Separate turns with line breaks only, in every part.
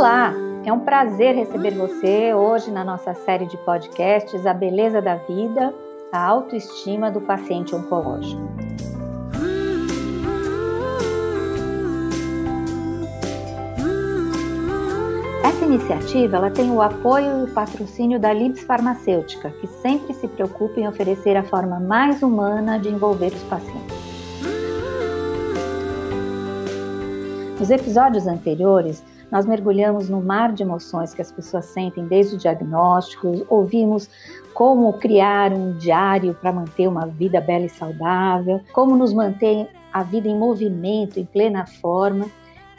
Olá, é um prazer receber você hoje na nossa série de podcasts A Beleza da Vida, a Autoestima do Paciente Oncológico. Essa iniciativa ela tem o apoio e o patrocínio da Libs Farmacêutica, que sempre se preocupa em oferecer a forma mais humana de envolver os pacientes. Nos episódios anteriores, nós mergulhamos no mar de emoções que as pessoas sentem desde o diagnóstico, ouvimos como criar um diário para manter uma vida bela e saudável, como nos manter a vida em movimento, em plena forma.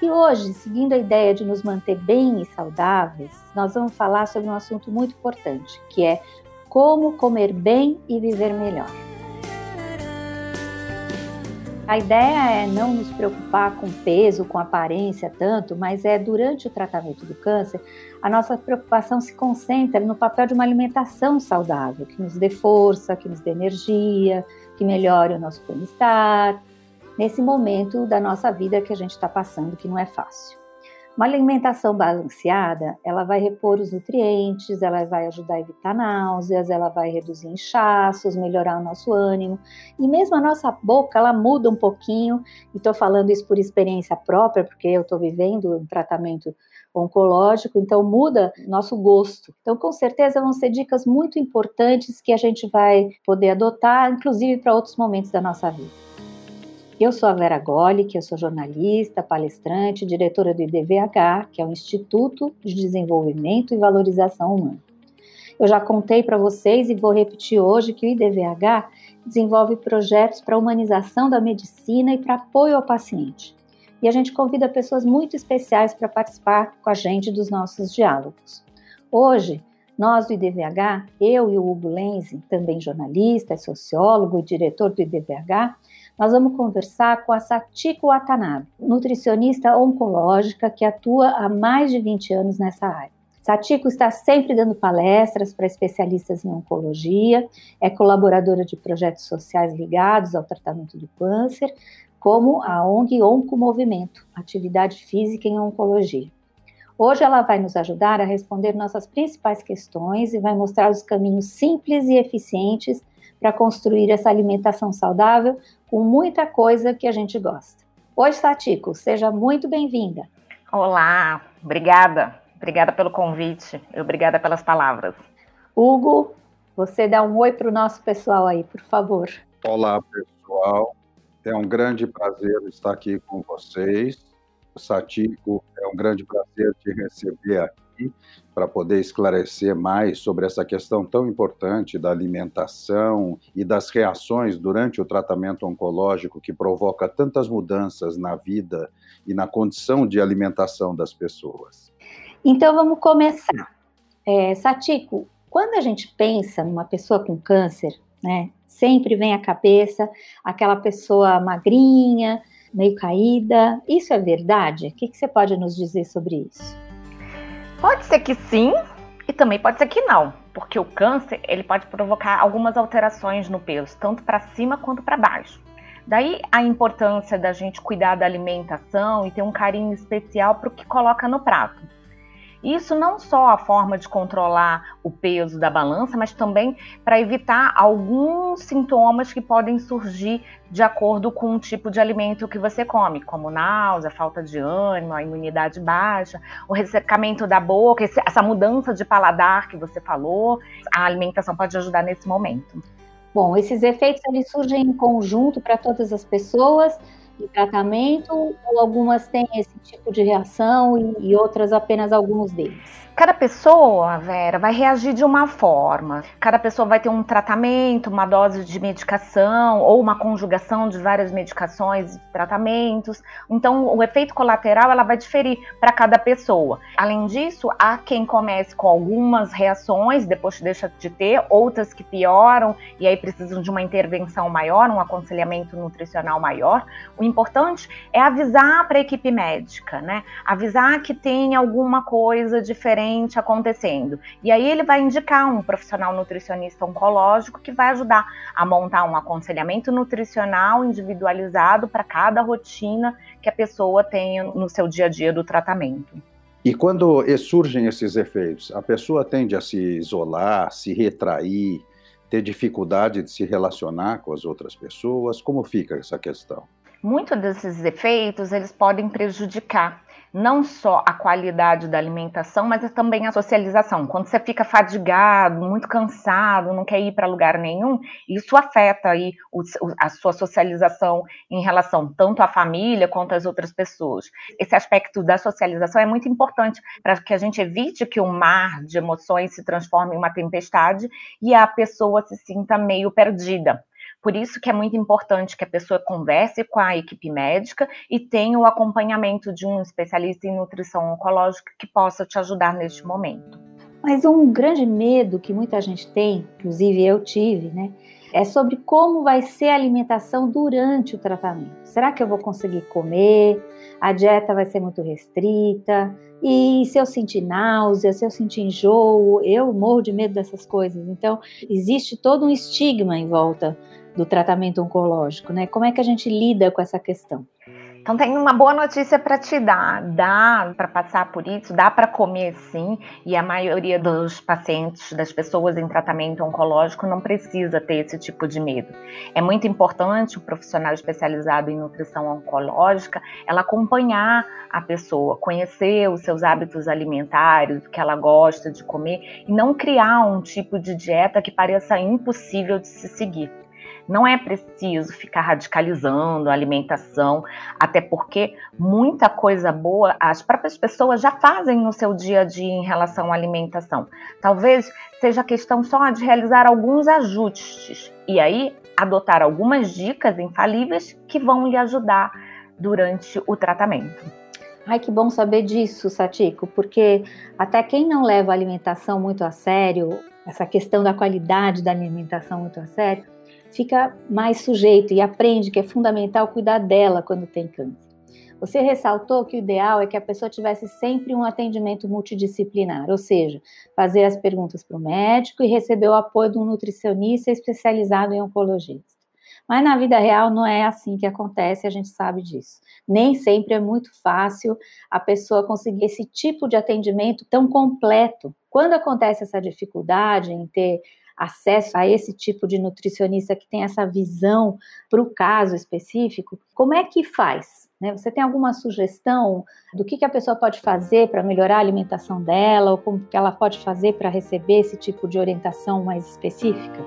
E hoje, seguindo a ideia de nos manter bem e saudáveis, nós vamos falar sobre um assunto muito importante, que é como comer bem e viver melhor. A ideia é não nos preocupar com peso, com aparência tanto, mas é durante o tratamento do câncer, a nossa preocupação se concentra no papel de uma alimentação saudável, que nos dê força, que nos dê energia, que melhore o nosso bem-estar, nesse momento da nossa vida que a gente está passando, que não é fácil. Uma alimentação balanceada, ela vai repor os nutrientes, ela vai ajudar a evitar náuseas, ela vai reduzir inchaços, melhorar o nosso ânimo. E mesmo a nossa boca, ela muda um pouquinho. E estou falando isso por experiência própria, porque eu estou vivendo um tratamento oncológico, então muda nosso gosto. Então, com certeza, vão ser dicas muito importantes que a gente vai poder adotar, inclusive para outros momentos da nossa vida. Eu sou a Vera Goli, que eu sou jornalista, palestrante, diretora do IDVH, que é o Instituto de Desenvolvimento e Valorização Humana. Eu já contei para vocês e vou repetir hoje que o IDVH desenvolve projetos para humanização da medicina e para apoio ao paciente. E a gente convida pessoas muito especiais para participar com a gente dos nossos diálogos. Hoje, nós do IDVH, eu e o Hugo Lenzi, também jornalista, sociólogo e diretor do IDVH, nós vamos conversar com a Satiko Watanabe, nutricionista oncológica que atua há mais de 20 anos nessa área. Satiko está sempre dando palestras para especialistas em oncologia, é colaboradora de projetos sociais ligados ao tratamento do câncer, como a ONG Oncomovimento, atividade física em oncologia. Hoje ela vai nos ajudar a responder nossas principais questões e vai mostrar os caminhos simples e eficientes para construir essa alimentação saudável com muita coisa que a gente gosta. Oi, Satiko, seja muito bem-vinda.
Olá, obrigada. Obrigada pelo convite e obrigada pelas palavras.
Hugo, você dá um oi para o nosso pessoal aí, por favor.
Olá, pessoal. É um grande prazer estar aqui com vocês. Satiko, é um grande prazer te receber aqui para poder esclarecer mais sobre essa questão tão importante da alimentação e das reações durante o tratamento oncológico que provoca tantas mudanças na vida e na condição de alimentação das pessoas.
Então vamos começar. É, Satiko, quando a gente pensa numa pessoa com câncer, né, sempre vem à cabeça aquela pessoa magrinha, meio caída. Isso é verdade? O que, que você pode nos dizer sobre isso?
Pode ser que sim e também pode ser que não, porque o câncer ele pode provocar algumas alterações no peso, tanto para cima quanto para baixo. Daí a importância da gente cuidar da alimentação e ter um carinho especial para o que coloca no prato. Isso não só a forma de controlar o peso da balança, mas também para evitar alguns sintomas que podem surgir de acordo com o tipo de alimento que você come, como náusea, falta de ânimo, a imunidade baixa, o ressecamento da boca, essa mudança de paladar que você falou. A alimentação pode ajudar nesse momento.
Bom, esses efeitos eles surgem em conjunto para todas as pessoas tratamento ou algumas têm esse tipo de reação e, e outras apenas alguns deles?
Cada pessoa, Vera, vai reagir de uma forma. Cada pessoa vai ter um tratamento, uma dose de medicação ou uma conjugação de várias medicações e tratamentos. Então, o efeito colateral ela vai diferir para cada pessoa. Além disso, há quem comece com algumas reações, depois deixa de ter, outras que pioram e aí precisam de uma intervenção maior, um aconselhamento nutricional maior. O importante é avisar para a equipe médica, né? Avisar que tem alguma coisa diferente diferente acontecendo. E aí ele vai indicar um profissional nutricionista oncológico que vai ajudar a montar um aconselhamento nutricional individualizado para cada rotina que a pessoa tenha no seu dia a dia do tratamento.
E quando surgem esses efeitos, a pessoa tende a se isolar, se retrair, ter dificuldade de se relacionar com as outras pessoas? Como fica essa questão?
Muitos desses efeitos eles podem prejudicar não só a qualidade da alimentação, mas também a socialização. Quando você fica fadigado, muito cansado, não quer ir para lugar nenhum, isso afeta aí o, a sua socialização em relação tanto à família quanto às outras pessoas. Esse aspecto da socialização é muito importante para que a gente evite que o mar de emoções se transforme em uma tempestade e a pessoa se sinta meio perdida. Por isso que é muito importante que a pessoa converse com a equipe médica e tenha o acompanhamento de um especialista em nutrição oncológica que possa te ajudar neste momento.
Mas um grande medo que muita gente tem, inclusive eu tive, né, é sobre como vai ser a alimentação durante o tratamento. Será que eu vou conseguir comer? A dieta vai ser muito restrita? E se eu sentir náusea, se eu sentir enjoo, eu morro de medo dessas coisas. Então, existe todo um estigma em volta do tratamento oncológico, né? Como é que a gente lida com essa questão?
Então tem uma boa notícia para te dar. Dá para passar por isso, dá para comer sim, e a maioria dos pacientes, das pessoas em tratamento oncológico não precisa ter esse tipo de medo. É muito importante o profissional especializado em nutrição oncológica, ela acompanhar a pessoa, conhecer os seus hábitos alimentares, o que ela gosta de comer e não criar um tipo de dieta que pareça impossível de se seguir. Não é preciso ficar radicalizando a alimentação, até porque muita coisa boa as próprias pessoas já fazem no seu dia a dia em relação à alimentação. Talvez seja questão só de realizar alguns ajustes e aí adotar algumas dicas infalíveis que vão lhe ajudar durante o tratamento.
Ai, que bom saber disso, Satiko, porque até quem não leva a alimentação muito a sério, essa questão da qualidade da alimentação muito a sério, fica mais sujeito e aprende que é fundamental cuidar dela quando tem câncer. Você ressaltou que o ideal é que a pessoa tivesse sempre um atendimento multidisciplinar, ou seja, fazer as perguntas para o médico e receber o apoio de um nutricionista especializado em oncologista. Mas na vida real não é assim que acontece, a gente sabe disso. Nem sempre é muito fácil a pessoa conseguir esse tipo de atendimento tão completo. Quando acontece essa dificuldade em ter acesso a esse tipo de nutricionista que tem essa visão para o caso específico, como é que faz? Né? Você tem alguma sugestão do que, que a pessoa pode fazer para melhorar a alimentação dela, ou como que ela pode fazer para receber esse tipo de orientação mais específica?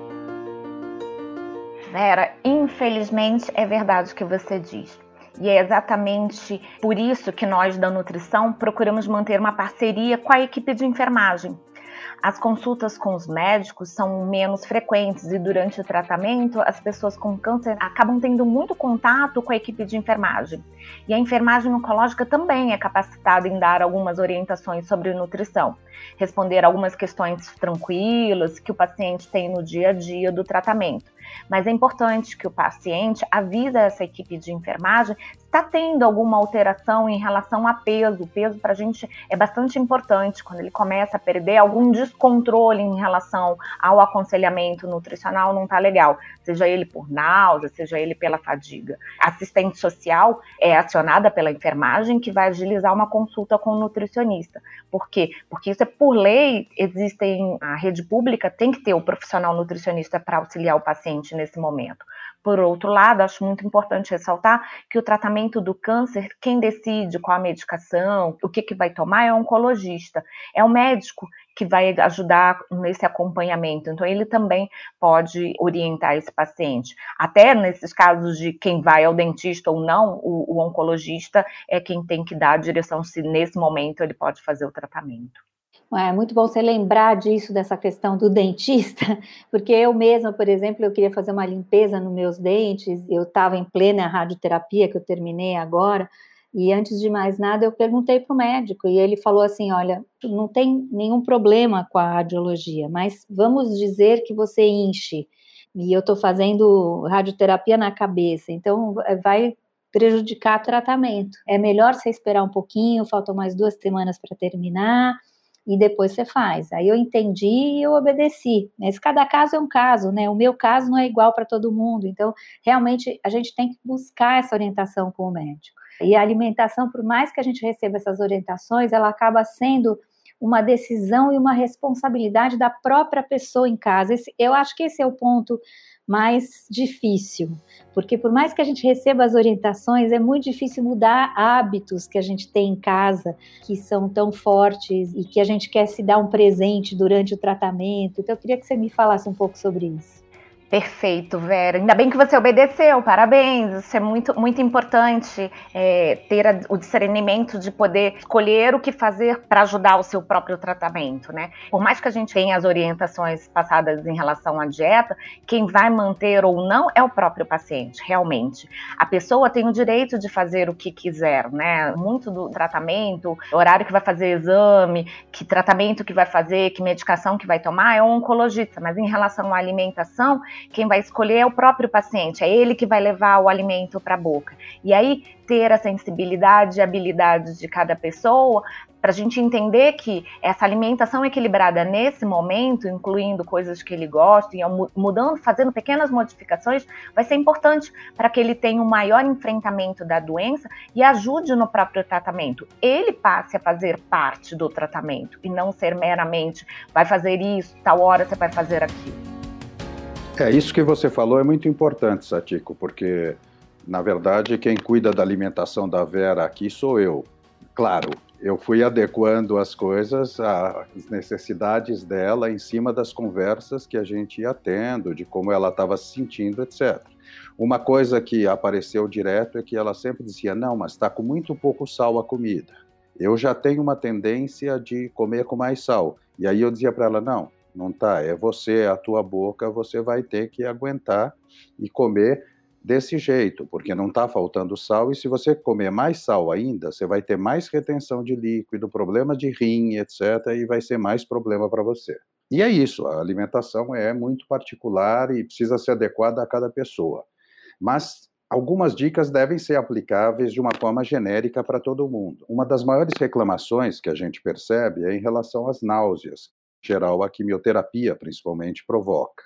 Vera, infelizmente é verdade o que você diz. E é exatamente por isso que nós da nutrição procuramos manter uma parceria com a equipe de enfermagem, as consultas com os médicos são menos frequentes e durante o tratamento as pessoas com câncer acabam tendo muito contato com a equipe de enfermagem. E a enfermagem oncológica também é capacitada em dar algumas orientações sobre nutrição, responder algumas questões tranquilas que o paciente tem no dia a dia do tratamento. Mas é importante que o paciente avise essa equipe de enfermagem está tendo alguma alteração em relação a peso. O peso para a gente é bastante importante quando ele começa a perder algum descontrole em relação ao aconselhamento nutricional, não está legal, seja ele por náusea, seja ele pela fadiga. Assistente social é acionada pela enfermagem que vai agilizar uma consulta com o nutricionista. Por quê? Porque isso é por lei, existem a rede pública tem que ter o profissional nutricionista para auxiliar o paciente nesse momento. Por outro lado, acho muito importante ressaltar que o tratamento do câncer, quem decide qual a medicação, o que, que vai tomar é o oncologista. É o médico que vai ajudar nesse acompanhamento. Então, ele também pode orientar esse paciente. Até nesses casos de quem vai ao dentista ou não, o, o oncologista é quem tem que dar a direção se nesse momento ele pode fazer o tratamento.
É muito bom você lembrar disso, dessa questão do dentista, porque eu mesma, por exemplo, eu queria fazer uma limpeza nos meus dentes, eu estava em plena radioterapia, que eu terminei agora, e antes de mais nada eu perguntei para o médico, e ele falou assim, olha, não tem nenhum problema com a radiologia, mas vamos dizer que você enche, e eu estou fazendo radioterapia na cabeça, então vai prejudicar o tratamento. É melhor você esperar um pouquinho, faltam mais duas semanas para terminar, e depois você faz. Aí eu entendi e eu obedeci. Mas cada caso é um caso, né? O meu caso não é igual para todo mundo. Então, realmente, a gente tem que buscar essa orientação com o médico. E a alimentação, por mais que a gente receba essas orientações, ela acaba sendo uma decisão e uma responsabilidade da própria pessoa em casa. Esse, eu acho que esse é o ponto mais difícil, porque por mais que a gente receba as orientações, é muito difícil mudar hábitos que a gente tem em casa, que são tão fortes e que a gente quer se dar um presente durante o tratamento. Então, eu queria que você me falasse um pouco sobre isso.
Perfeito, Vera. Ainda bem que você obedeceu, parabéns. Isso é muito, muito importante é, ter a, o discernimento de poder escolher o que fazer para ajudar o seu próprio tratamento, né? Por mais que a gente tenha as orientações passadas em relação à dieta, quem vai manter ou não é o próprio paciente, realmente. A pessoa tem o direito de fazer o que quiser, né? Muito do tratamento, horário que vai fazer exame, que tratamento que vai fazer, que medicação que vai tomar, é o oncologista. Mas em relação à alimentação, quem vai escolher é o próprio paciente, é ele que vai levar o alimento para a boca. E aí, ter a sensibilidade e habilidade de cada pessoa para a gente entender que essa alimentação equilibrada nesse momento, incluindo coisas que ele gosta, e mudando, fazendo pequenas modificações, vai ser importante para que ele tenha um maior enfrentamento da doença e ajude no próprio tratamento. Ele passe a fazer parte do tratamento e não ser meramente vai fazer isso, tal hora você vai fazer aquilo.
É, isso que você falou é muito importante, Satiko, porque, na verdade, quem cuida da alimentação da Vera aqui sou eu. Claro, eu fui adequando as coisas às necessidades dela em cima das conversas que a gente ia tendo, de como ela estava se sentindo, etc. Uma coisa que apareceu direto é que ela sempre dizia: não, mas está com muito pouco sal a comida. Eu já tenho uma tendência de comer com mais sal. E aí eu dizia para ela: não, não tá. É você, a tua boca, você vai ter que aguentar e comer desse jeito, porque não está faltando sal, e se você comer mais sal ainda, você vai ter mais retenção de líquido, problema de rim, etc., e vai ser mais problema para você. E é isso, a alimentação é muito particular e precisa ser adequada a cada pessoa. Mas algumas dicas devem ser aplicáveis de uma forma genérica para todo mundo. Uma das maiores reclamações que a gente percebe é em relação às náuseas, geral a quimioterapia principalmente provoca.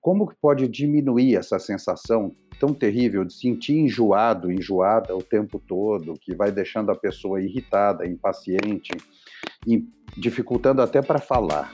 Como que pode diminuir essa sensação tão terrível de sentir enjoado, enjoada o tempo todo, que vai deixando a pessoa irritada, impaciente, e dificultando até para falar?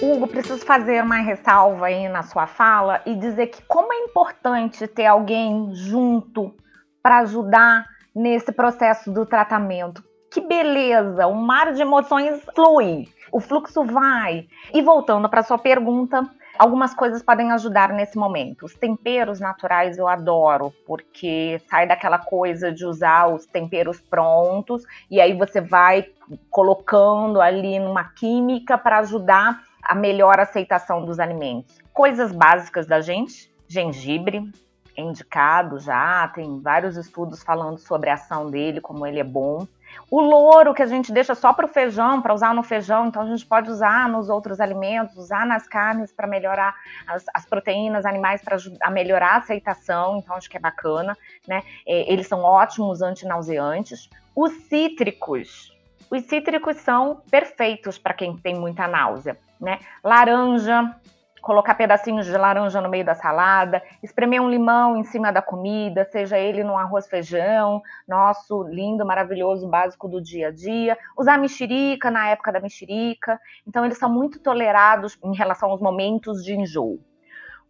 Hugo, preciso fazer uma ressalva aí na sua fala e dizer que como é importante ter alguém junto para ajudar nesse processo do tratamento que beleza, o mar de emoções flui, o fluxo vai. E voltando para sua pergunta, algumas coisas podem ajudar nesse momento. Os temperos naturais eu adoro, porque sai daquela coisa de usar os temperos prontos e aí você vai colocando ali numa química para ajudar a melhor aceitação dos alimentos. Coisas básicas da gente: gengibre, é indicado já, tem vários estudos falando sobre a ação dele, como ele é bom. O louro que a gente deixa só para o feijão, para usar no feijão, então a gente pode usar nos outros alimentos, usar nas carnes para melhorar as, as, proteínas animais para melhorar a aceitação, então acho que é bacana, né? É, eles são ótimos antinauseantes. Os cítricos, os cítricos são perfeitos para quem tem muita náusea, né? Laranja, colocar pedacinhos de laranja no meio da salada, espremer um limão em cima da comida, seja ele no arroz feijão, nosso lindo, maravilhoso básico do dia a dia, usar mexerica na época da mexerica. Então eles são muito tolerados em relação aos momentos de enjoo.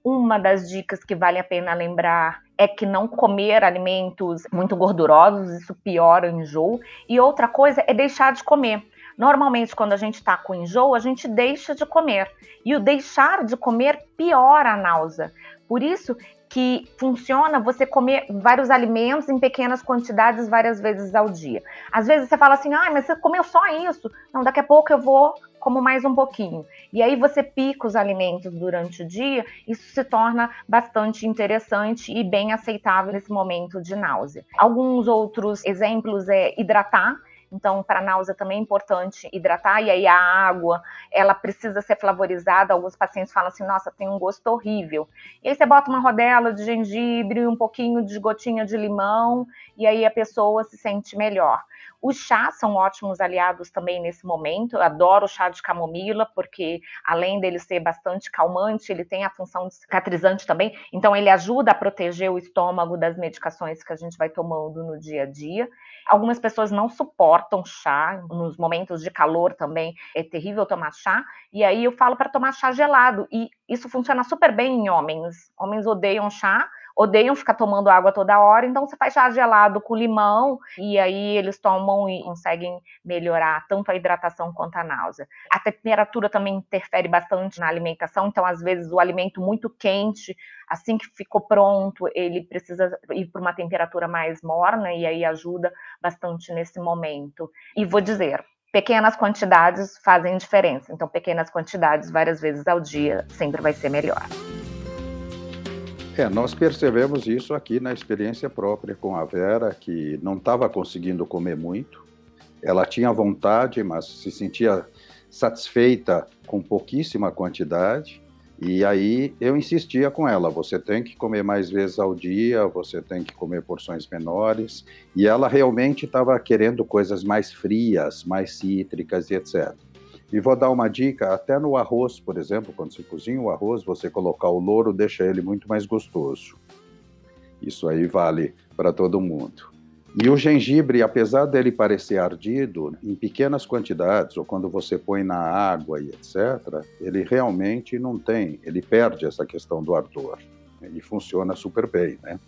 Uma das dicas que vale a pena lembrar é que não comer alimentos muito gordurosos, isso piora o enjoo. E outra coisa é deixar de comer. Normalmente, quando a gente está com enjoo, a gente deixa de comer. E o deixar de comer piora a náusea. Por isso que funciona você comer vários alimentos em pequenas quantidades várias vezes ao dia. Às vezes você fala assim, ah, mas você comeu só isso. Não, daqui a pouco eu vou como mais um pouquinho. E aí você pica os alimentos durante o dia, isso se torna bastante interessante e bem aceitável nesse momento de náusea. Alguns outros exemplos é hidratar. Então, para náusea também é importante hidratar, e aí a água, ela precisa ser flavorizada. Alguns pacientes falam assim, nossa, tem um gosto horrível. E aí você bota uma rodela de gengibre, um pouquinho de gotinha de limão, e aí a pessoa se sente melhor. Os chás são ótimos aliados também nesse momento. Eu adoro o chá de camomila, porque além dele ser bastante calmante, ele tem a função de cicatrizante também. Então, ele ajuda a proteger o estômago das medicações que a gente vai tomando no dia a dia. Algumas pessoas não suportam chá, nos momentos de calor também é terrível tomar chá, e aí eu falo para tomar chá gelado, e isso funciona super bem em homens. Homens odeiam chá, odeiam ficar tomando água toda hora, então você faz chá gelado com limão e aí eles tomam e conseguem melhorar tanto a hidratação quanto a náusea. A temperatura também interfere bastante na alimentação, então às vezes o alimento muito quente, assim que ficou pronto, ele precisa ir para uma temperatura mais morna e aí ajuda bastante nesse momento. E vou dizer, pequenas quantidades fazem diferença. Então, pequenas quantidades, várias vezes ao dia, sempre vai ser melhor.
É, nós percebemos isso aqui na experiência própria com a Vera, que não estava conseguindo comer muito. Ela tinha vontade, mas se sentia satisfeita com pouquíssima quantidade. E aí eu insistia com ela: você tem que comer mais vezes ao dia, você tem que comer porções menores. E ela realmente estava querendo coisas mais frias, mais cítricas e etc. E vou dar uma dica, até no arroz, por exemplo, quando você cozinha o arroz, você colocar o louro deixa ele muito mais gostoso. Isso aí vale para todo mundo. E o gengibre, apesar dele parecer ardido, em pequenas quantidades, ou quando você põe na água e etc., ele realmente não tem, ele perde essa questão do ardor. Ele funciona super bem, né?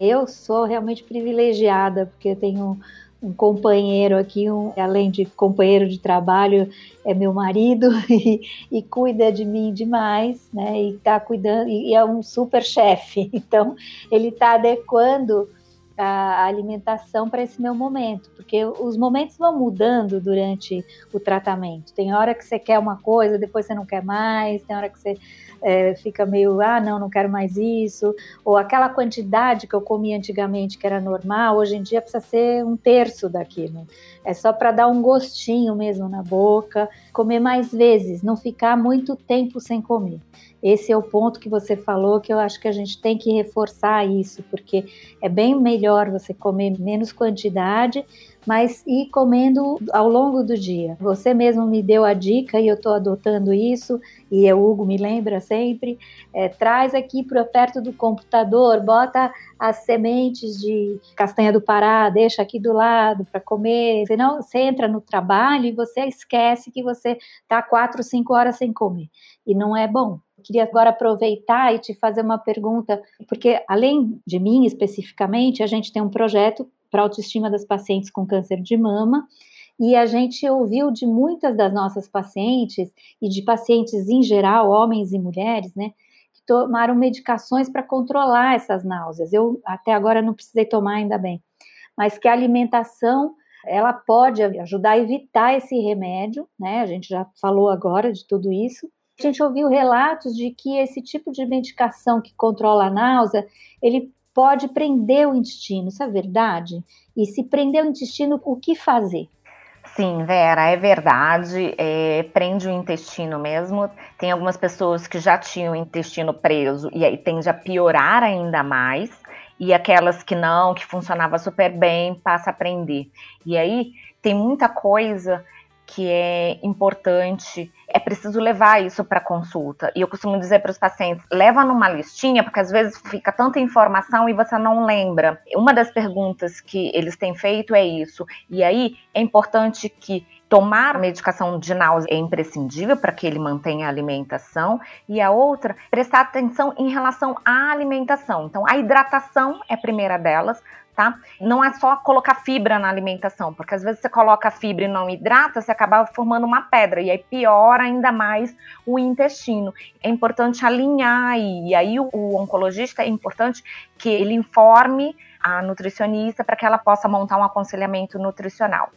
Eu sou realmente privilegiada, porque tenho um companheiro aqui, um, além de companheiro de trabalho, é meu marido e, e cuida de mim demais, né? E está cuidando, e é um super chefe. Então, ele está adequando a alimentação para esse meu momento, porque os momentos vão mudando durante o tratamento. Tem hora que você quer uma coisa, depois você não quer mais, tem hora que você é, fica meio, ah, não, não quero mais isso, ou aquela quantidade que eu comia antigamente que era normal, hoje em dia precisa ser um terço daquilo. É só para dar um gostinho mesmo na boca, comer mais vezes, não ficar muito tempo sem comer. Esse é o ponto que você falou que eu acho que a gente tem que reforçar isso, porque é bem melhor você comer menos quantidade, mas ir comendo ao longo do dia. Você mesmo me deu a dica e eu estou adotando isso, e o Hugo me lembra sempre, é, traz aqui para perto do computador, bota as sementes de castanha do Pará, deixa aqui do lado para comer, senão você entra no trabalho e você esquece que você está quatro, cinco horas sem comer, e não é bom. Queria agora aproveitar e te fazer uma pergunta, porque além de mim especificamente, a gente tem um projeto para autoestima das pacientes com câncer de mama. E a gente ouviu de muitas das nossas pacientes e de pacientes em geral, homens e mulheres, né, tomaram medicações para controlar essas náuseas. Eu até agora não precisei tomar, ainda bem. Mas que a alimentação ela pode ajudar a evitar esse remédio, né? A gente já falou agora de tudo isso. A gente ouviu relatos de que esse tipo de medicação que controla a náusea, ele pode prender o intestino, isso é verdade? E se prender o intestino, o que fazer?
Sim, Vera, é verdade. É, prende o intestino mesmo. Tem algumas pessoas que já tinham o intestino preso e aí tende a piorar ainda mais. E aquelas que não, que funcionava super bem, passa a prender. E aí tem muita coisa que é importante, é preciso levar isso para consulta. E eu costumo dizer para os pacientes: leva numa listinha, porque às vezes fica tanta informação e você não lembra. Uma das perguntas que eles têm feito é isso. E aí é importante que tomar medicação de náusea é imprescindível para que ele mantenha a alimentação e a outra prestar atenção em relação à alimentação. Então a hidratação é a primeira delas, tá? Não é só colocar fibra na alimentação, porque às vezes você coloca fibra e não hidrata, você acaba formando uma pedra e aí piora ainda mais o intestino. É importante alinhar e, aí o, o oncologista é importante que ele informe a nutricionista para que ela possa montar um aconselhamento nutricional.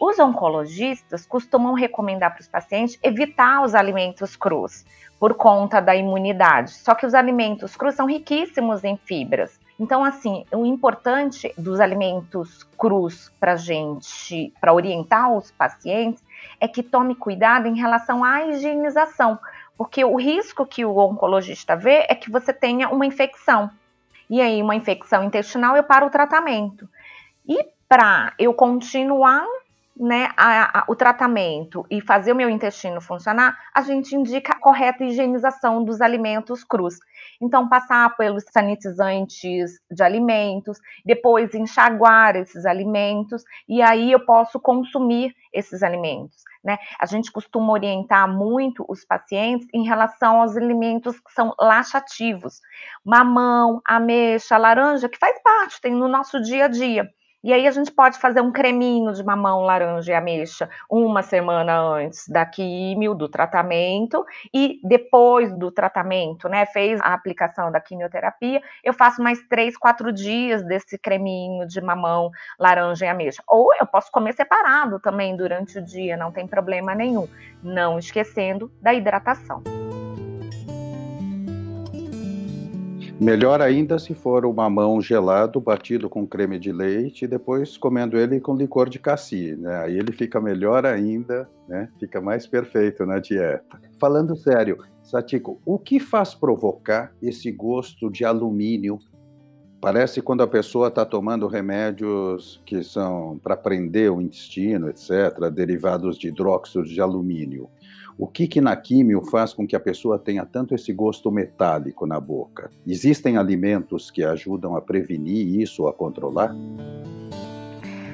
Os oncologistas costumam recomendar para os pacientes evitar os alimentos crus por conta da imunidade. Só que os alimentos crus são riquíssimos em fibras. Então, assim, o importante dos alimentos crus para gente, para orientar os pacientes, é que tome cuidado em relação à higienização, porque o risco que o oncologista vê é que você tenha uma infecção. E aí, uma infecção intestinal, eu paro o tratamento. E para eu continuar né, a, a, o tratamento e fazer o meu intestino funcionar, a gente indica a correta higienização dos alimentos crus. Então, passar pelos sanitizantes de alimentos, depois enxaguar esses alimentos, e aí eu posso consumir esses alimentos. Né? A gente costuma orientar muito os pacientes em relação aos alimentos que são laxativos, mamão, ameixa, laranja, que faz parte, tem no nosso dia a dia. E aí a gente pode fazer um creminho de mamão, laranja e ameixa uma semana antes da químio, do tratamento, e depois do tratamento, né? Fez a aplicação da quimioterapia, eu faço mais três, quatro dias desse creminho de mamão, laranja e ameixa. Ou eu posso comer separado também durante o dia, não tem problema nenhum. Não esquecendo da hidratação.
Melhor ainda se for o mamão gelado batido com creme de leite e depois comendo ele com licor de cassi, né? Aí ele fica melhor ainda, né? Fica mais perfeito na dieta. Falando sério, Satiko, o que faz provocar esse gosto de alumínio? Parece quando a pessoa está tomando remédios que são para prender o intestino, etc., derivados de hidróxido de alumínio. O que, que na químio faz com que a pessoa tenha tanto esse gosto metálico na boca? Existem alimentos que ajudam a prevenir isso, a controlar?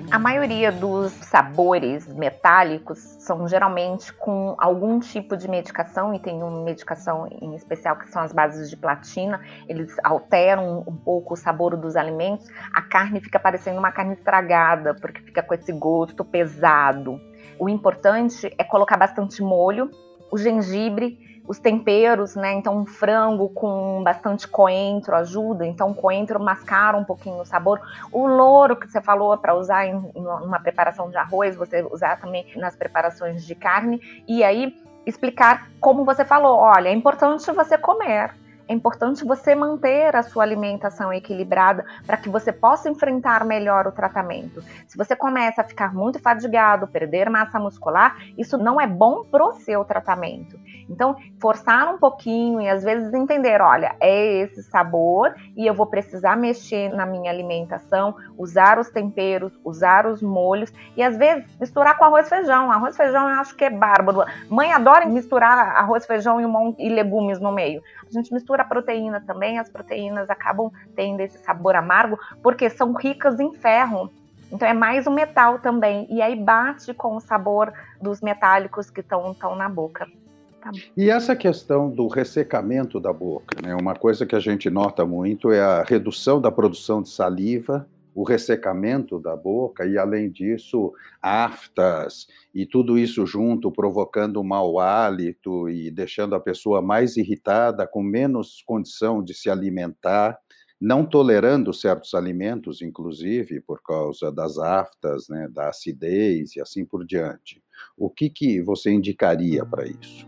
A maioria dos sabores metálicos são geralmente com algum tipo de medicação, e tem uma medicação em especial que são as bases de platina, eles alteram um pouco o sabor dos alimentos, a carne fica parecendo uma carne estragada, porque fica com esse gosto pesado. O importante é colocar bastante molho, o gengibre, os temperos, né? Então, um frango com bastante coentro ajuda. Então, coentro mascara um pouquinho o sabor. O louro que você falou para usar em uma preparação de arroz, você usar também nas preparações de carne. E aí, explicar como você falou: olha, é importante você comer é importante você manter a sua alimentação equilibrada para que você possa enfrentar melhor o tratamento. Se você começa a ficar muito fadigado, perder massa muscular, isso não é bom pro seu tratamento. Então, forçar um pouquinho e às vezes entender, olha, é esse sabor e eu vou precisar mexer na minha alimentação, usar os temperos, usar os molhos e às vezes misturar com arroz e feijão. Arroz e feijão eu acho que é bárbaro. Mãe adora misturar arroz, feijão e, e legumes no meio. A gente mistura proteína também, as proteínas acabam tendo esse sabor amargo porque são ricas em ferro. Então é mais um metal também. E aí bate com o sabor dos metálicos que estão na boca.
Tá e essa questão do ressecamento da boca, né? Uma coisa que a gente nota muito é a redução da produção de saliva o ressecamento da boca e, além disso, aftas e tudo isso junto, provocando mau hálito e deixando a pessoa mais irritada, com menos condição de se alimentar, não tolerando certos alimentos, inclusive por causa das aftas, né, da acidez e assim por diante. O que, que você indicaria para isso?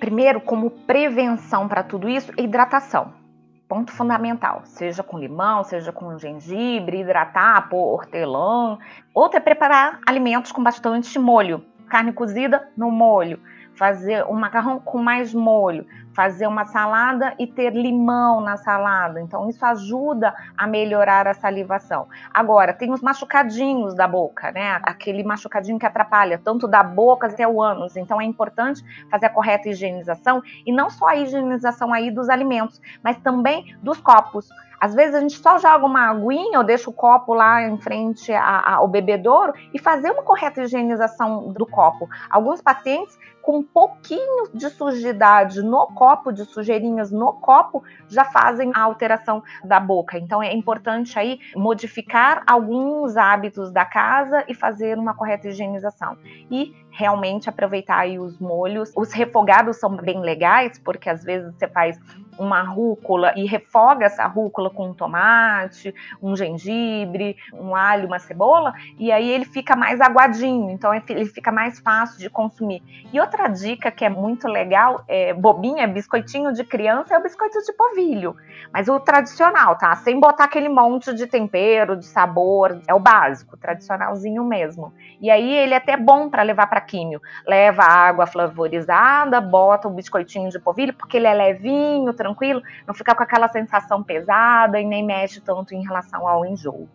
Primeiro, como prevenção para tudo isso, hidratação ponto fundamental, seja com limão, seja com gengibre, hidratar, pôr hortelã. Outra é preparar alimentos com bastante molho, carne cozida no molho, fazer um macarrão com mais molho, fazer uma salada e ter limão na salada. Então, isso ajuda a melhorar a salivação. Agora, tem os machucadinhos da boca, né? Aquele machucadinho que atrapalha tanto da boca até o ânus. Então, é importante fazer a correta higienização e não só a higienização aí dos alimentos, mas também dos copos. Às vezes a gente só joga uma aguinha ou deixa o copo lá em frente ao bebedouro e fazer uma correta higienização do copo. Alguns pacientes com um pouquinho de sujidade no copo, de sujeirinhas no copo, já fazem a alteração da boca. Então é importante aí modificar alguns hábitos da casa e fazer uma correta higienização. E realmente aproveitar aí os molhos. Os refogados são bem legais, porque às vezes você faz uma rúcula e refoga essa rúcula com um tomate, um gengibre, um alho, uma cebola, e aí ele fica mais aguadinho, então ele fica mais fácil de consumir. E outra dica que é muito legal, é bobinha, é biscoitinho de criança, é o biscoito de polvilho, mas o tradicional, tá? Sem botar aquele monte de tempero, de sabor, é o básico, tradicionalzinho mesmo. E aí ele é até bom para levar para químio. Leva água flavorizada, bota o biscoitinho de polvilho, porque ele é levinho, tranquilo, não fica com aquela sensação pesada e nem mexe tanto em relação ao enjoo.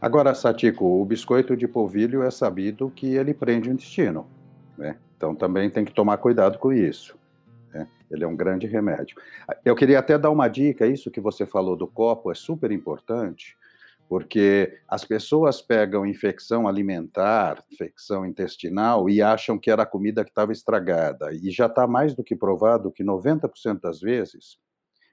Agora, Satiko, o biscoito de polvilho é sabido que ele prende o intestino, né? Então também tem que tomar cuidado com isso. Né? Ele é um grande remédio. Eu queria até dar uma dica, isso que você falou do copo é super importante, porque as pessoas pegam infecção alimentar, infecção intestinal e acham que era a comida que estava estragada. E já está mais do que provado que 90% das vezes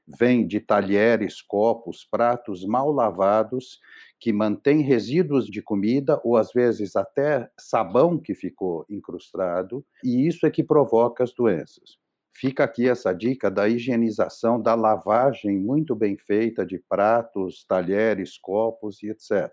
vem de talheres, copos, pratos mal lavados que mantêm resíduos de comida ou às vezes até sabão que ficou incrustado, e isso é que provoca as doenças. Fica aqui essa dica da higienização, da lavagem muito bem feita de pratos, talheres, copos e etc.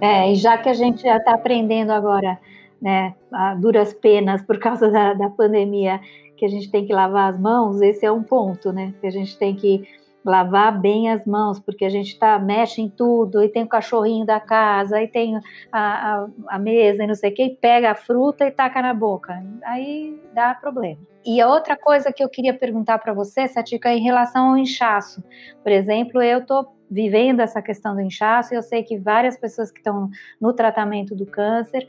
É, e já que a gente já está aprendendo agora, né, a duras penas por causa da, da pandemia, que a gente tem que lavar as mãos, esse é um ponto, né? Que a gente tem que lavar bem as mãos, porque a gente tá, mexe em tudo, e tem o cachorrinho da casa, aí tem a, a, a mesa e não sei o que, e pega a fruta e taca na boca. Aí dá problema. E a outra coisa que eu queria perguntar para você, Satica, é em relação ao inchaço. Por exemplo, eu estou vivendo essa questão do inchaço, e eu sei que várias pessoas que estão no tratamento do câncer,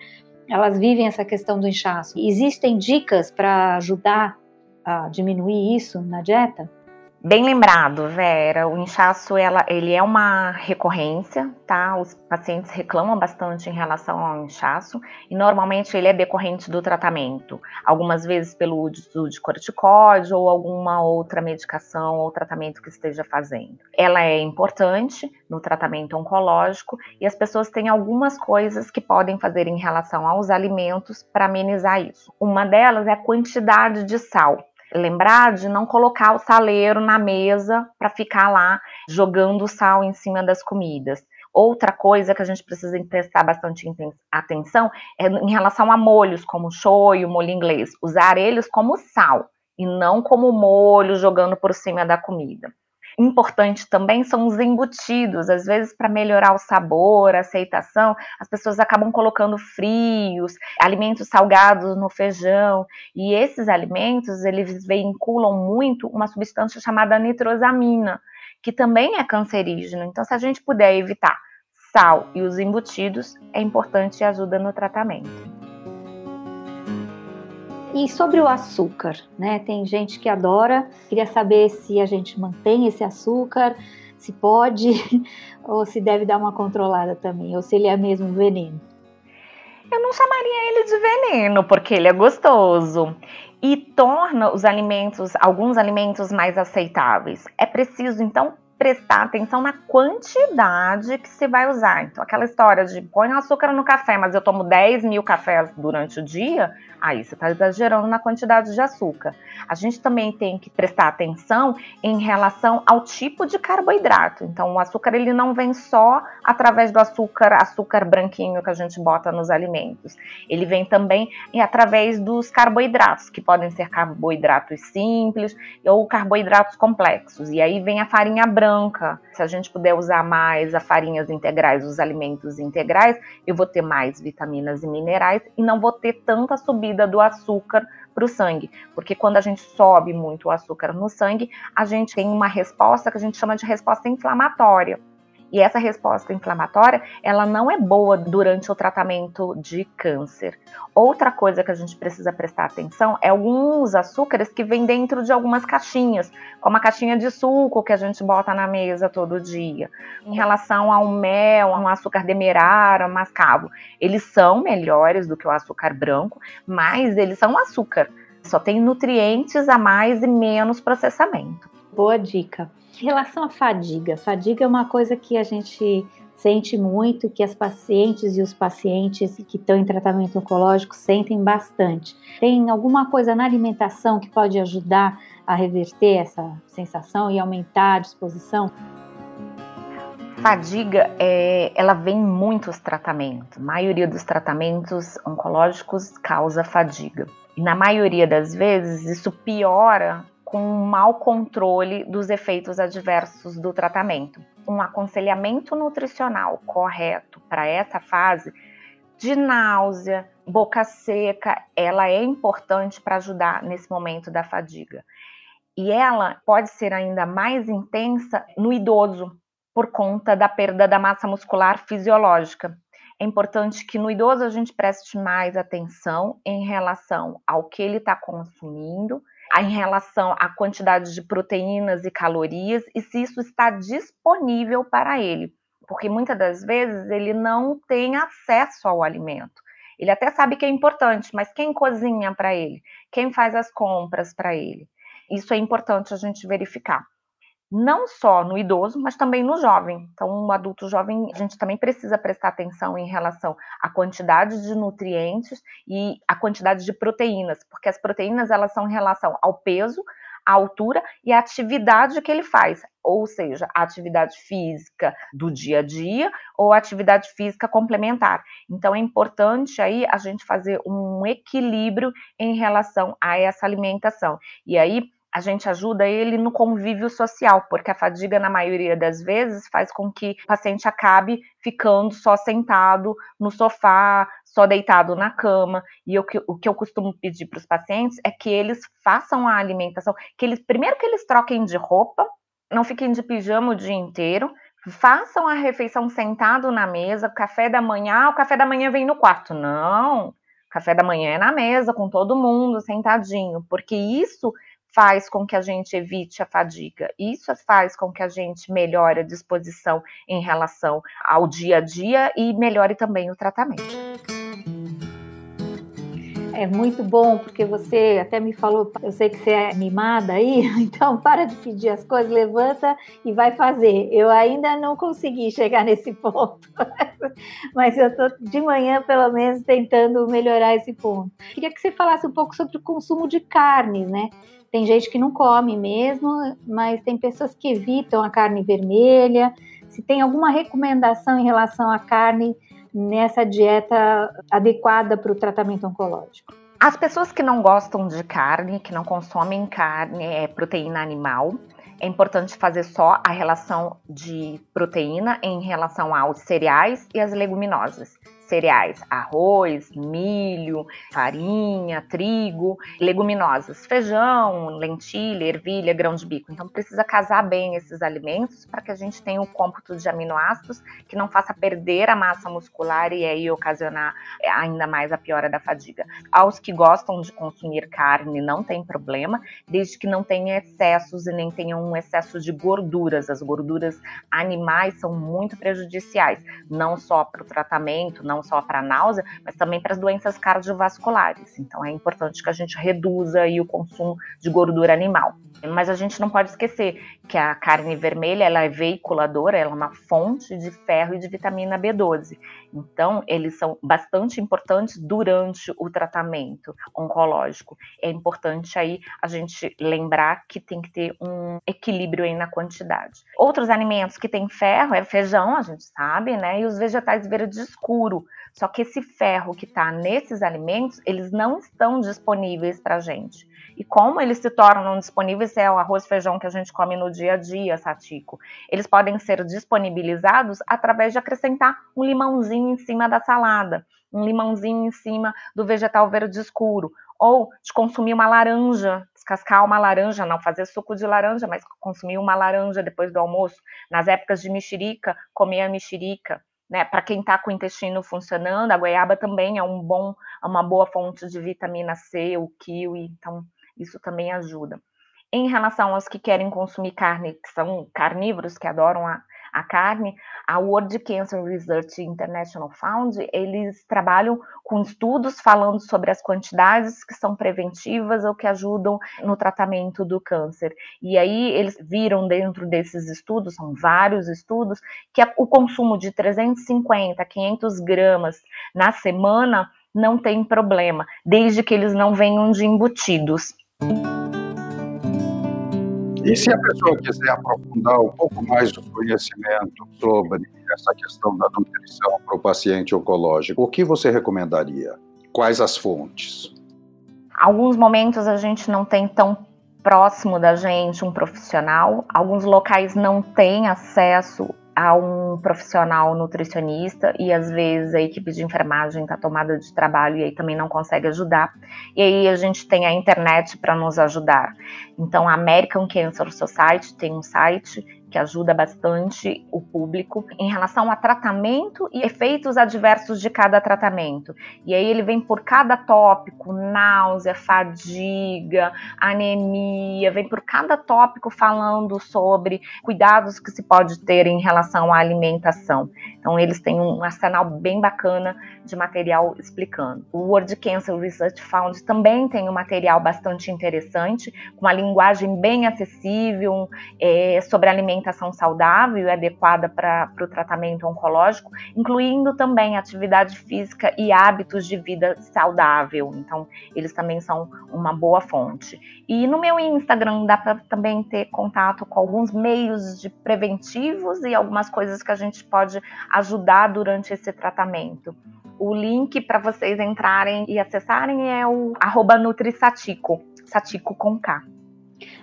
elas vivem essa questão do inchaço. Existem dicas para ajudar a diminuir isso na dieta?
Bem lembrado, Vera, o inchaço ela, ele é uma recorrência, tá? Os pacientes reclamam bastante em relação ao inchaço e normalmente ele é decorrente do tratamento, algumas vezes pelo uso de corticóide ou alguma outra medicação ou tratamento que esteja fazendo. Ela é importante no tratamento oncológico e as pessoas têm algumas coisas que podem fazer em relação aos alimentos para amenizar isso. Uma delas é a quantidade de sal lembrar de não colocar o saleiro na mesa para ficar lá jogando sal em cima das comidas. Outra coisa que a gente precisa prestar bastante atenção é em relação a molhos, como shoyu, molho inglês. Usar eles como sal e não como molho jogando por cima da comida importante também são os embutidos. Às vezes, para melhorar o sabor, a aceitação, as pessoas acabam colocando frios, alimentos salgados no feijão. E esses alimentos, eles vinculam muito uma substância chamada nitrosamina, que também é cancerígeno. Então, se a gente puder evitar sal e os embutidos, é importante e ajuda no tratamento.
E sobre o açúcar, né? Tem gente que adora. Queria saber se a gente mantém esse açúcar, se pode, ou se deve dar uma controlada também, ou se ele é mesmo veneno.
Eu não chamaria ele de veneno, porque ele é gostoso e torna os alimentos, alguns alimentos mais aceitáveis. É preciso então prestar atenção na quantidade que se vai usar. Então, aquela história de põe açúcar no café, mas eu tomo 10 mil cafés durante o dia, aí você está exagerando na quantidade de açúcar. A gente também tem que prestar atenção em relação ao tipo de carboidrato. Então, o açúcar ele não vem só através do açúcar, açúcar branquinho que a gente bota nos alimentos. Ele vem também através dos carboidratos, que podem ser carboidratos simples ou carboidratos complexos. E aí vem a farinha branca branca. Se a gente puder usar mais as farinhas integrais, os alimentos integrais, eu vou ter mais vitaminas e minerais e não vou ter tanta subida do açúcar para o sangue, porque quando a gente sobe muito o açúcar no sangue, a gente tem uma resposta que a gente chama de resposta inflamatória. E essa resposta inflamatória, ela não é boa durante o tratamento de câncer. Outra coisa que a gente precisa prestar atenção é alguns açúcares que vêm dentro de algumas caixinhas, como a caixinha de suco que a gente bota na mesa todo dia. Em relação ao mel, ao açúcar demerara, mascavo, eles são melhores do que o açúcar branco, mas eles são açúcar. Só tem nutrientes a mais e menos processamento.
Boa dica. Em relação à fadiga, fadiga é uma coisa que a gente sente muito, que as pacientes e os pacientes que estão em tratamento oncológico sentem bastante. Tem alguma coisa na alimentação que pode ajudar a reverter essa sensação e aumentar a disposição?
Fadiga, é, ela vem em muitos tratamentos. A maioria dos tratamentos oncológicos causa fadiga. E na maioria das vezes, isso piora com um mau controle dos efeitos adversos do tratamento. Um aconselhamento nutricional correto para essa fase de náusea, boca seca, ela é importante para ajudar nesse momento da fadiga. E ela pode ser ainda mais intensa no idoso, por conta da perda da massa muscular fisiológica. É importante que no idoso a gente preste mais atenção em relação ao que ele está consumindo, em relação à quantidade de proteínas e calorias e se isso está disponível para ele, porque muitas das vezes ele não tem acesso ao alimento. Ele até sabe que é importante, mas quem cozinha para ele? Quem faz as compras para ele? Isso é importante a gente verificar não só no idoso, mas também no jovem. Então, um adulto jovem, a gente também precisa prestar atenção em relação à quantidade de nutrientes e à quantidade de proteínas, porque as proteínas elas são em relação ao peso, à altura e à atividade que ele faz, ou seja, a atividade física do dia a dia ou atividade física complementar. Então, é importante aí a gente fazer um equilíbrio em relação a essa alimentação. E aí, a gente ajuda ele no convívio social, porque a fadiga, na maioria das vezes, faz com que o paciente acabe ficando só sentado no sofá, só deitado na cama. E o que, o que eu costumo pedir para os pacientes é que eles façam a alimentação, que eles primeiro que eles troquem de roupa, não fiquem de pijama o dia inteiro, façam a refeição sentado na mesa, café da manhã, ah, o café da manhã vem no quarto. Não, café da manhã é na mesa, com todo mundo, sentadinho, porque isso faz com que a gente evite a fadiga. Isso faz com que a gente melhore a disposição em relação ao dia a dia e melhore também o tratamento.
É muito bom, porque você até me falou, eu sei que você é animada aí, então para de pedir as coisas, levanta e vai fazer. Eu ainda não consegui chegar nesse ponto, mas eu estou de manhã, pelo menos, tentando melhorar esse ponto. Queria que você falasse um pouco sobre o consumo de carne, né? Tem gente que não come mesmo, mas tem pessoas que evitam a carne vermelha. Se tem alguma recomendação em relação à carne nessa dieta adequada para o tratamento oncológico?
As pessoas que não gostam de carne, que não consomem carne, é proteína animal, é importante fazer só a relação de proteína em relação aos cereais e as leguminosas cereais, arroz, milho, farinha, trigo, leguminosas, feijão, lentilha, ervilha, grão de bico. Então precisa casar bem esses alimentos para que a gente tenha o um cômputo de aminoácidos que não faça perder a massa muscular e aí ocasionar ainda mais a piora da fadiga. Aos que gostam de consumir carne não tem problema, desde que não tenha excessos e nem tenha um excesso de gorduras. As gorduras animais são muito prejudiciais, não só para o tratamento, não não só para náusea, mas também para as doenças cardiovasculares. Então é importante que a gente reduza o consumo de gordura animal. Mas a gente não pode esquecer que a carne vermelha ela é veiculadora, ela é uma fonte de ferro e de vitamina B12. Então, eles são bastante importantes durante o tratamento oncológico. É importante aí a gente lembrar que tem que ter um equilíbrio aí na quantidade. Outros alimentos que têm ferro é feijão, a gente sabe, né? E os vegetais verde escuro. Só que esse ferro que está nesses alimentos, eles não estão disponíveis para a gente. E como eles se tornam disponíveis é o arroz e feijão que a gente come no dia a dia, Satico. Eles podem ser disponibilizados através de acrescentar um limãozinho em cima da salada, um limãozinho em cima do vegetal verde escuro, ou de consumir uma laranja, descascar uma laranja, não fazer suco de laranja, mas consumir uma laranja depois do almoço. Nas épocas de mexerica, comer a mexerica. Né, para quem está com o intestino funcionando, a goiaba também é um bom, uma boa fonte de vitamina C, o kiwi, então isso também ajuda. Em relação aos que querem consumir carne, que são carnívoros, que adoram a, a carne, a World Cancer Research International Fund, eles trabalham com estudos falando sobre as quantidades que são preventivas ou que ajudam no tratamento do câncer. E aí eles viram dentro desses estudos, são vários estudos, que o consumo de 350, 500 gramas na semana não tem problema, desde que eles não venham de embutidos.
E se a pessoa quiser aprofundar um pouco mais o conhecimento sobre essa questão da nutrição para o paciente oncológico, o que você recomendaria? Quais as fontes?
Alguns momentos a gente não tem tão próximo da gente um profissional, alguns locais não têm acesso a um profissional nutricionista e às vezes a equipe de enfermagem está tomada de trabalho e aí também não consegue ajudar. E aí a gente tem a internet para nos ajudar. Então a American Cancer Society tem um site que ajuda bastante o público em relação a tratamento e efeitos adversos de cada tratamento. E aí ele vem por cada tópico, náusea, fadiga, anemia, vem por cada tópico falando sobre cuidados que se pode ter em relação à alimentação. Então eles têm um arsenal bem bacana de material explicando. O World Cancer Research Fund também tem um material bastante interessante, com uma linguagem bem acessível é, sobre alimentação saudável e adequada para o tratamento oncológico, incluindo também atividade física e hábitos de vida saudável. Então, eles também são uma boa fonte. E no meu Instagram dá para também ter contato com alguns meios de preventivos e algumas coisas que a gente pode ajudar durante esse tratamento. O link para vocês entrarem e acessarem é o arroba Nutrisatico, Satico com K.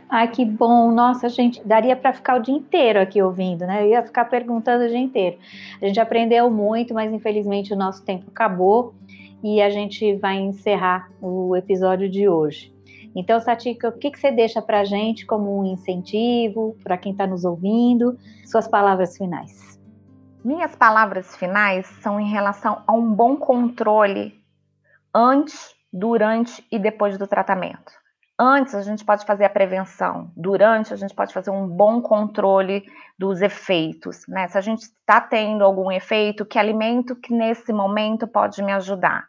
Ai, que bom. Nossa, gente, daria para ficar o dia inteiro aqui ouvindo, né? Eu ia ficar perguntando o dia inteiro. A gente aprendeu muito, mas infelizmente o nosso tempo acabou e a gente vai encerrar o episódio de hoje. Então, Satika, o que, que você deixa para a gente como um incentivo para quem está nos ouvindo? Suas palavras finais.
Minhas palavras finais são em relação a um bom controle antes, durante e depois do tratamento. Antes a gente pode fazer a prevenção, durante a gente pode fazer um bom controle dos efeitos, né? Se a gente está tendo algum efeito, que alimento que nesse momento pode me ajudar?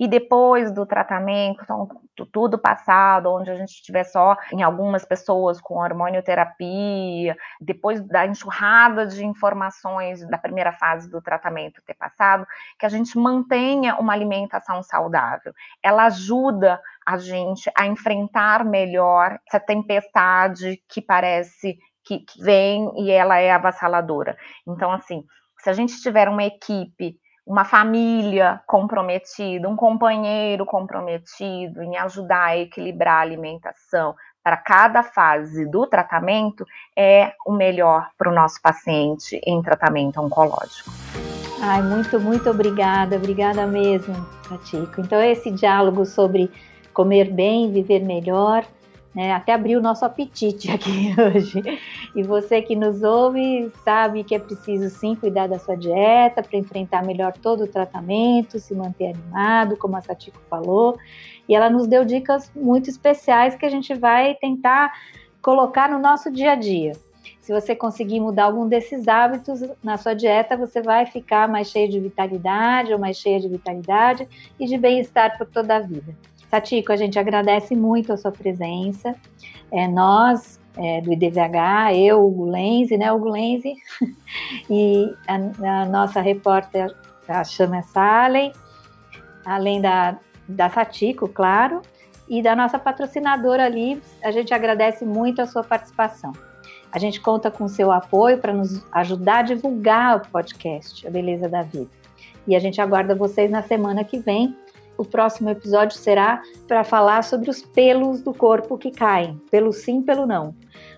E depois do tratamento, então, tudo passado, onde a gente estiver só em algumas pessoas com hormonioterapia, depois da enxurrada de informações da primeira fase do tratamento ter passado, que a gente mantenha uma alimentação saudável. Ela ajuda a gente a enfrentar melhor essa tempestade que parece que, que vem e ela é avassaladora. Então, assim, se a gente tiver uma equipe uma família comprometida, um companheiro comprometido em ajudar a equilibrar a alimentação para cada fase do tratamento é o melhor para o nosso paciente em tratamento oncológico.
Ai, muito, muito obrigada, obrigada mesmo, Tatico. Então, esse diálogo sobre comer bem, viver melhor, né? Até abriu o nosso apetite aqui hoje. E você que nos ouve sabe que é preciso sim cuidar da sua dieta para enfrentar melhor todo o tratamento, se manter animado, como a Satiko falou. E ela nos deu dicas muito especiais que a gente vai tentar colocar no nosso dia a dia. Se você conseguir mudar algum desses hábitos na sua dieta, você vai ficar mais cheio de vitalidade ou mais cheia de vitalidade e de bem-estar por toda a vida. Satiko, a gente agradece muito a sua presença. É, nós, é, do IDVH, eu, o Gulenze, né, o Gulenze, e a, a, nossa repórter, a Chama Salen, além da, da Satiko, claro, e da nossa patrocinadora Livres, a gente agradece muito a sua participação. A gente conta com seu apoio para nos ajudar a divulgar o podcast A Beleza da Vida. E a gente aguarda vocês na semana que vem o próximo episódio será para falar sobre os pelos do corpo que caem, pelo sim, pelo não.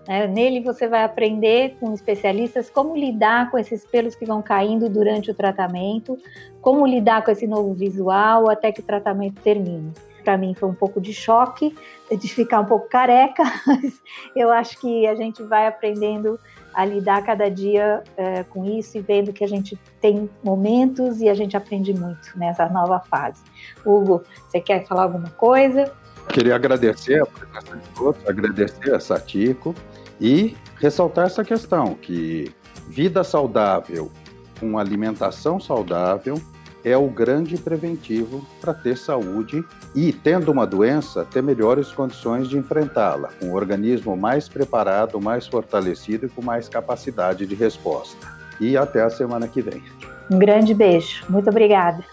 É, nele você vai aprender com especialistas como lidar com esses pelos que vão caindo durante o tratamento, como lidar com esse novo visual até que o tratamento termine. Para mim foi um pouco de choque de ficar um pouco careca, mas eu acho que a gente vai aprendendo a lidar cada dia é, com isso e vendo que a gente tem momentos e a gente aprende muito nessa nova fase. Hugo, você quer falar alguma coisa?
Queria agradecer a presença de todos, agradecer a Satico e ressaltar essa questão que vida saudável com alimentação saudável é o grande preventivo para ter saúde e, tendo uma doença, ter melhores condições de enfrentá-la, com o organismo mais preparado, mais fortalecido e com mais capacidade de resposta. E até a semana que vem.
Um grande beijo. Muito obrigada.